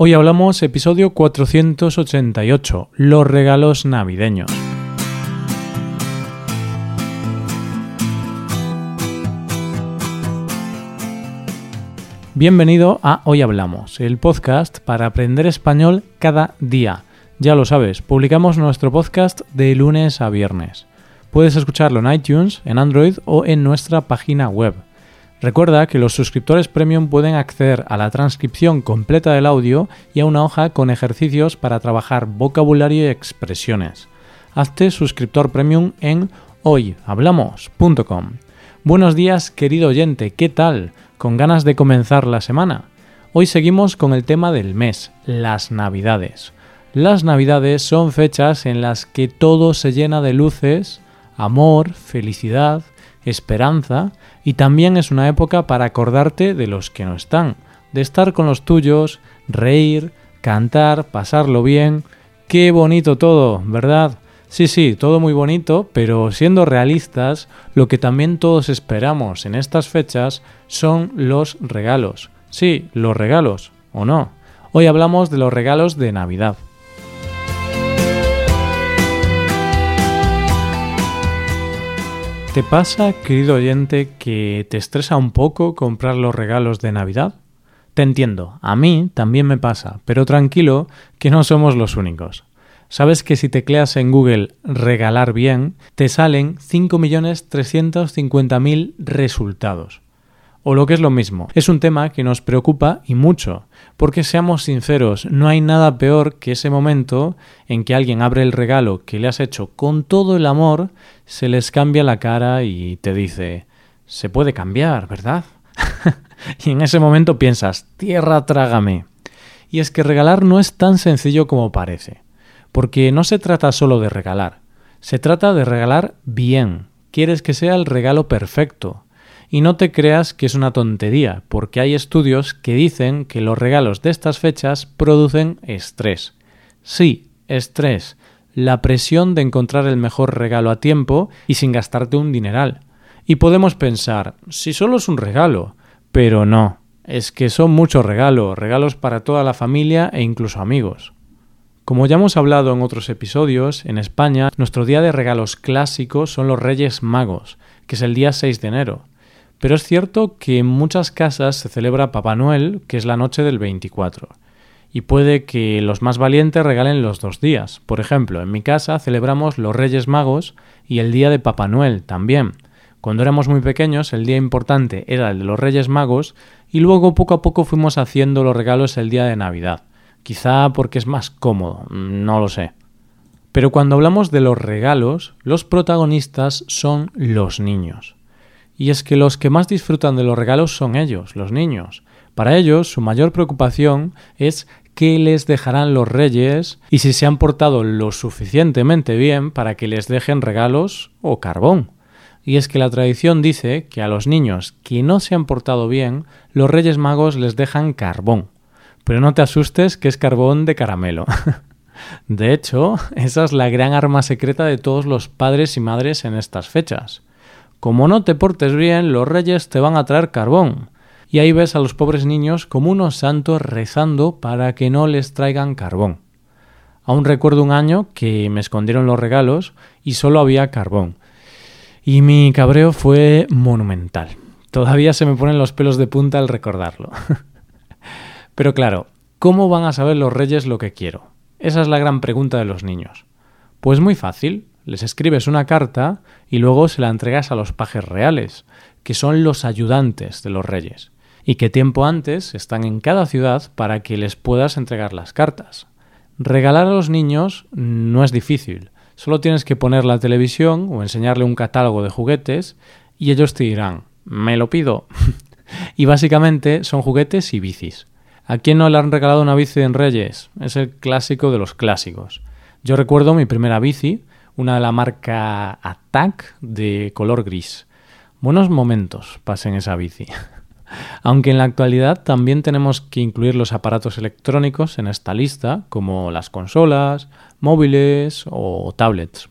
Hoy hablamos episodio 488, los regalos navideños. Bienvenido a Hoy Hablamos, el podcast para aprender español cada día. Ya lo sabes, publicamos nuestro podcast de lunes a viernes. Puedes escucharlo en iTunes, en Android o en nuestra página web Recuerda que los suscriptores premium pueden acceder a la transcripción completa del audio y a una hoja con ejercicios para trabajar vocabulario y expresiones. Hazte suscriptor premium en hoyhablamos.com. Buenos días, querido oyente, ¿qué tal? ¿Con ganas de comenzar la semana? Hoy seguimos con el tema del mes, las Navidades. Las Navidades son fechas en las que todo se llena de luces, amor, felicidad, esperanza y también es una época para acordarte de los que no están, de estar con los tuyos, reír, cantar, pasarlo bien. Qué bonito todo, ¿verdad? Sí, sí, todo muy bonito, pero siendo realistas, lo que también todos esperamos en estas fechas son los regalos. Sí, los regalos, ¿o no? Hoy hablamos de los regalos de Navidad. ¿Te pasa, querido oyente, que te estresa un poco comprar los regalos de Navidad? Te entiendo, a mí también me pasa, pero tranquilo que no somos los únicos. Sabes que si tecleas en Google regalar bien, te salen 5.350.000 resultados. O lo que es lo mismo, es un tema que nos preocupa y mucho, porque seamos sinceros, no hay nada peor que ese momento en que alguien abre el regalo que le has hecho con todo el amor, se les cambia la cara y te dice, se puede cambiar, ¿verdad? y en ese momento piensas, tierra trágame. Y es que regalar no es tan sencillo como parece, porque no se trata solo de regalar, se trata de regalar bien. Quieres que sea el regalo perfecto, y no te creas que es una tontería, porque hay estudios que dicen que los regalos de estas fechas producen estrés. Sí, estrés, la presión de encontrar el mejor regalo a tiempo y sin gastarte un dineral. Y podemos pensar, si solo es un regalo, pero no, es que son muchos regalos, regalos para toda la familia e incluso amigos. Como ya hemos hablado en otros episodios, en España nuestro día de regalos clásicos son los Reyes Magos, que es el día 6 de enero. Pero es cierto que en muchas casas se celebra Papá Noel, que es la noche del 24. Y puede que los más valientes regalen los dos días. Por ejemplo, en mi casa celebramos los Reyes Magos y el día de Papá Noel también. Cuando éramos muy pequeños, el día importante era el de los Reyes Magos y luego poco a poco fuimos haciendo los regalos el día de Navidad. Quizá porque es más cómodo, no lo sé. Pero cuando hablamos de los regalos, los protagonistas son los niños. Y es que los que más disfrutan de los regalos son ellos, los niños. Para ellos, su mayor preocupación es qué les dejarán los reyes y si se han portado lo suficientemente bien para que les dejen regalos o carbón. Y es que la tradición dice que a los niños que no se han portado bien, los reyes magos les dejan carbón. Pero no te asustes que es carbón de caramelo. de hecho, esa es la gran arma secreta de todos los padres y madres en estas fechas. Como no te portes bien, los reyes te van a traer carbón. Y ahí ves a los pobres niños como unos santos rezando para que no les traigan carbón. Aún recuerdo un año que me escondieron los regalos y solo había carbón. Y mi cabreo fue monumental. Todavía se me ponen los pelos de punta al recordarlo. Pero claro, ¿cómo van a saber los reyes lo que quiero? Esa es la gran pregunta de los niños. Pues muy fácil les escribes una carta y luego se la entregas a los pajes reales, que son los ayudantes de los reyes, y que tiempo antes están en cada ciudad para que les puedas entregar las cartas. Regalar a los niños no es difícil, solo tienes que poner la televisión o enseñarle un catálogo de juguetes y ellos te dirán, me lo pido. y básicamente son juguetes y bicis. ¿A quién no le han regalado una bici en Reyes? Es el clásico de los clásicos. Yo recuerdo mi primera bici, una de la marca Attack de color gris. Buenos momentos pasen esa bici. Aunque en la actualidad también tenemos que incluir los aparatos electrónicos en esta lista, como las consolas, móviles o tablets.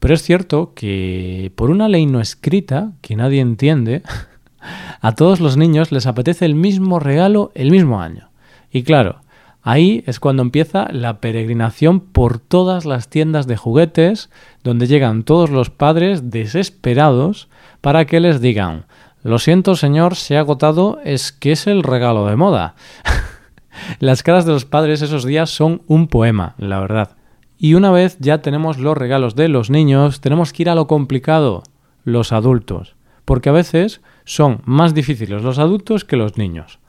Pero es cierto que por una ley no escrita, que nadie entiende, a todos los niños les apetece el mismo regalo el mismo año. Y claro, Ahí es cuando empieza la peregrinación por todas las tiendas de juguetes, donde llegan todos los padres desesperados para que les digan Lo siento señor, se ha agotado, es que es el regalo de moda. Las caras de los padres esos días son un poema, la verdad. Y una vez ya tenemos los regalos de los niños, tenemos que ir a lo complicado, los adultos, porque a veces son más difíciles los adultos que los niños.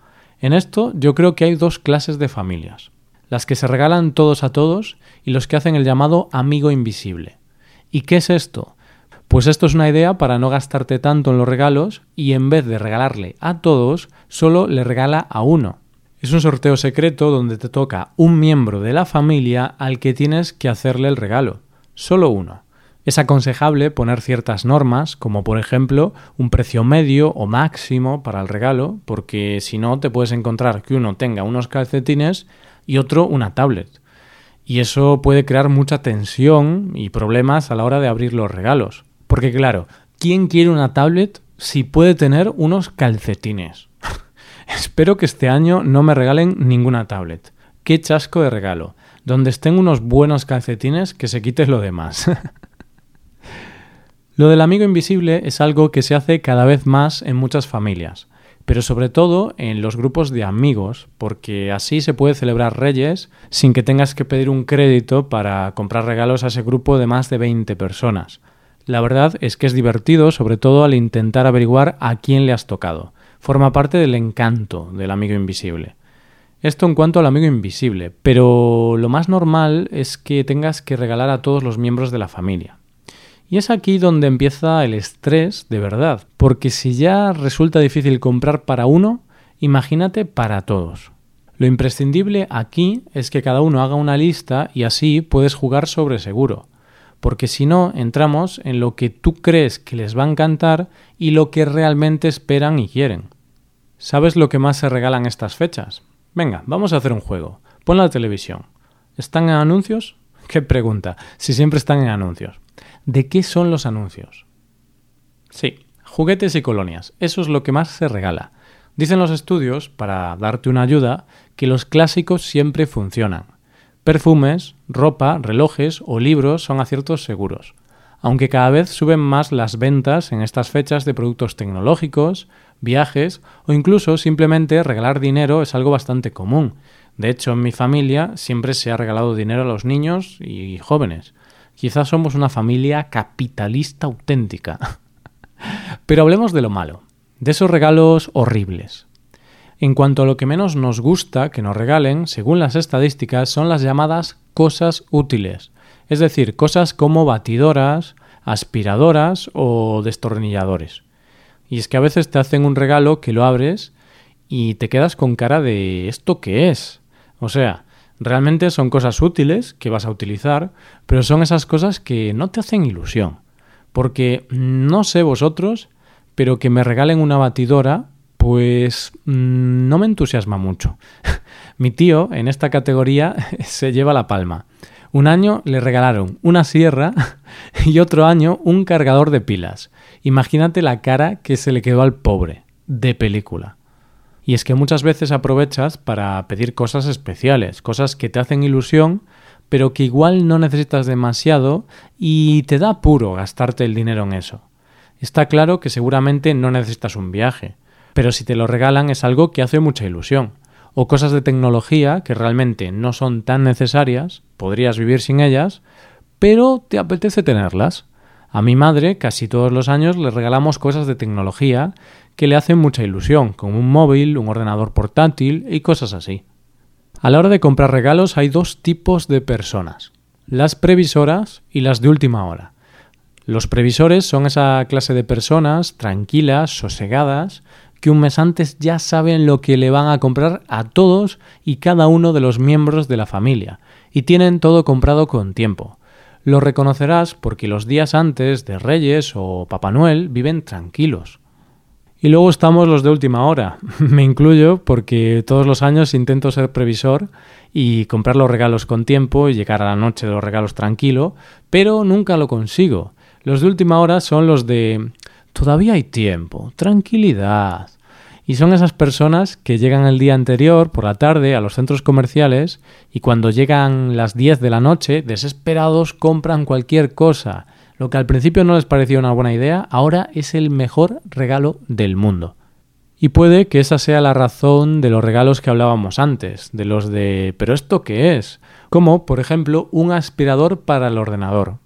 En esto yo creo que hay dos clases de familias, las que se regalan todos a todos y los que hacen el llamado amigo invisible. ¿Y qué es esto? Pues esto es una idea para no gastarte tanto en los regalos y en vez de regalarle a todos, solo le regala a uno. Es un sorteo secreto donde te toca un miembro de la familia al que tienes que hacerle el regalo. Solo uno. Es aconsejable poner ciertas normas, como por ejemplo un precio medio o máximo para el regalo, porque si no te puedes encontrar que uno tenga unos calcetines y otro una tablet. Y eso puede crear mucha tensión y problemas a la hora de abrir los regalos. Porque claro, ¿quién quiere una tablet si puede tener unos calcetines? Espero que este año no me regalen ninguna tablet. Qué chasco de regalo. Donde estén unos buenos calcetines, que se quite lo demás. Lo del amigo invisible es algo que se hace cada vez más en muchas familias, pero sobre todo en los grupos de amigos, porque así se puede celebrar Reyes sin que tengas que pedir un crédito para comprar regalos a ese grupo de más de 20 personas. La verdad es que es divertido, sobre todo al intentar averiguar a quién le has tocado. Forma parte del encanto del amigo invisible. Esto en cuanto al amigo invisible, pero lo más normal es que tengas que regalar a todos los miembros de la familia. Y es aquí donde empieza el estrés de verdad, porque si ya resulta difícil comprar para uno, imagínate para todos. Lo imprescindible aquí es que cada uno haga una lista y así puedes jugar sobre seguro, porque si no entramos en lo que tú crees que les va a encantar y lo que realmente esperan y quieren. ¿Sabes lo que más se regalan estas fechas? Venga, vamos a hacer un juego. Pon la televisión. ¿Están en anuncios? ¿Qué pregunta? Si siempre están en anuncios. ¿De qué son los anuncios? Sí, juguetes y colonias. Eso es lo que más se regala. Dicen los estudios, para darte una ayuda, que los clásicos siempre funcionan. Perfumes, ropa, relojes o libros son aciertos seguros, aunque cada vez suben más las ventas en estas fechas de productos tecnológicos, viajes o incluso simplemente regalar dinero es algo bastante común. De hecho, en mi familia siempre se ha regalado dinero a los niños y jóvenes. Quizás somos una familia capitalista auténtica. Pero hablemos de lo malo, de esos regalos horribles. En cuanto a lo que menos nos gusta que nos regalen, según las estadísticas, son las llamadas cosas útiles, es decir, cosas como batidoras, aspiradoras o destornilladores. Y es que a veces te hacen un regalo que lo abres y te quedas con cara de ¿esto qué es? O sea, Realmente son cosas útiles que vas a utilizar, pero son esas cosas que no te hacen ilusión. Porque no sé vosotros, pero que me regalen una batidora, pues mm, no me entusiasma mucho. Mi tío en esta categoría se lleva la palma. Un año le regalaron una sierra y otro año un cargador de pilas. Imagínate la cara que se le quedó al pobre, de película. Y es que muchas veces aprovechas para pedir cosas especiales, cosas que te hacen ilusión, pero que igual no necesitas demasiado y te da puro gastarte el dinero en eso. Está claro que seguramente no necesitas un viaje, pero si te lo regalan es algo que hace mucha ilusión. O cosas de tecnología que realmente no son tan necesarias, podrías vivir sin ellas, pero te apetece tenerlas. A mi madre casi todos los años le regalamos cosas de tecnología que le hacen mucha ilusión, como un móvil, un ordenador portátil y cosas así. A la hora de comprar regalos hay dos tipos de personas, las previsoras y las de última hora. Los previsores son esa clase de personas tranquilas, sosegadas, que un mes antes ya saben lo que le van a comprar a todos y cada uno de los miembros de la familia, y tienen todo comprado con tiempo. Lo reconocerás porque los días antes de Reyes o Papá Noel viven tranquilos. Y luego estamos los de última hora. Me incluyo porque todos los años intento ser previsor y comprar los regalos con tiempo y llegar a la noche de los regalos tranquilo, pero nunca lo consigo. Los de última hora son los de todavía hay tiempo, tranquilidad. Y son esas personas que llegan el día anterior, por la tarde, a los centros comerciales y cuando llegan las 10 de la noche, desesperados, compran cualquier cosa. Lo que al principio no les parecía una buena idea, ahora es el mejor regalo del mundo. Y puede que esa sea la razón de los regalos que hablábamos antes, de los de ¿pero esto qué es? Como, por ejemplo, un aspirador para el ordenador.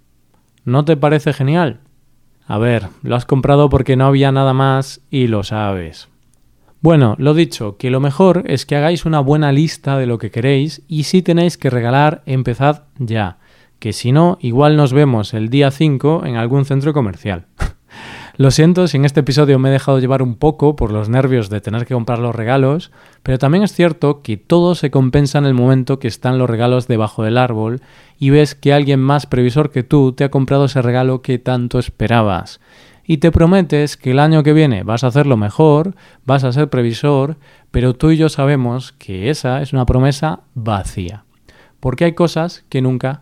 ¿No te parece genial? A ver, lo has comprado porque no había nada más y lo sabes. Bueno, lo dicho, que lo mejor es que hagáis una buena lista de lo que queréis y si tenéis que regalar, empezad ya, que si no, igual nos vemos el día 5 en algún centro comercial. Lo siento si en este episodio me he dejado llevar un poco por los nervios de tener que comprar los regalos, pero también es cierto que todo se compensa en el momento que están los regalos debajo del árbol y ves que alguien más previsor que tú te ha comprado ese regalo que tanto esperabas. Y te prometes que el año que viene vas a hacerlo mejor, vas a ser previsor, pero tú y yo sabemos que esa es una promesa vacía. Porque hay cosas que nunca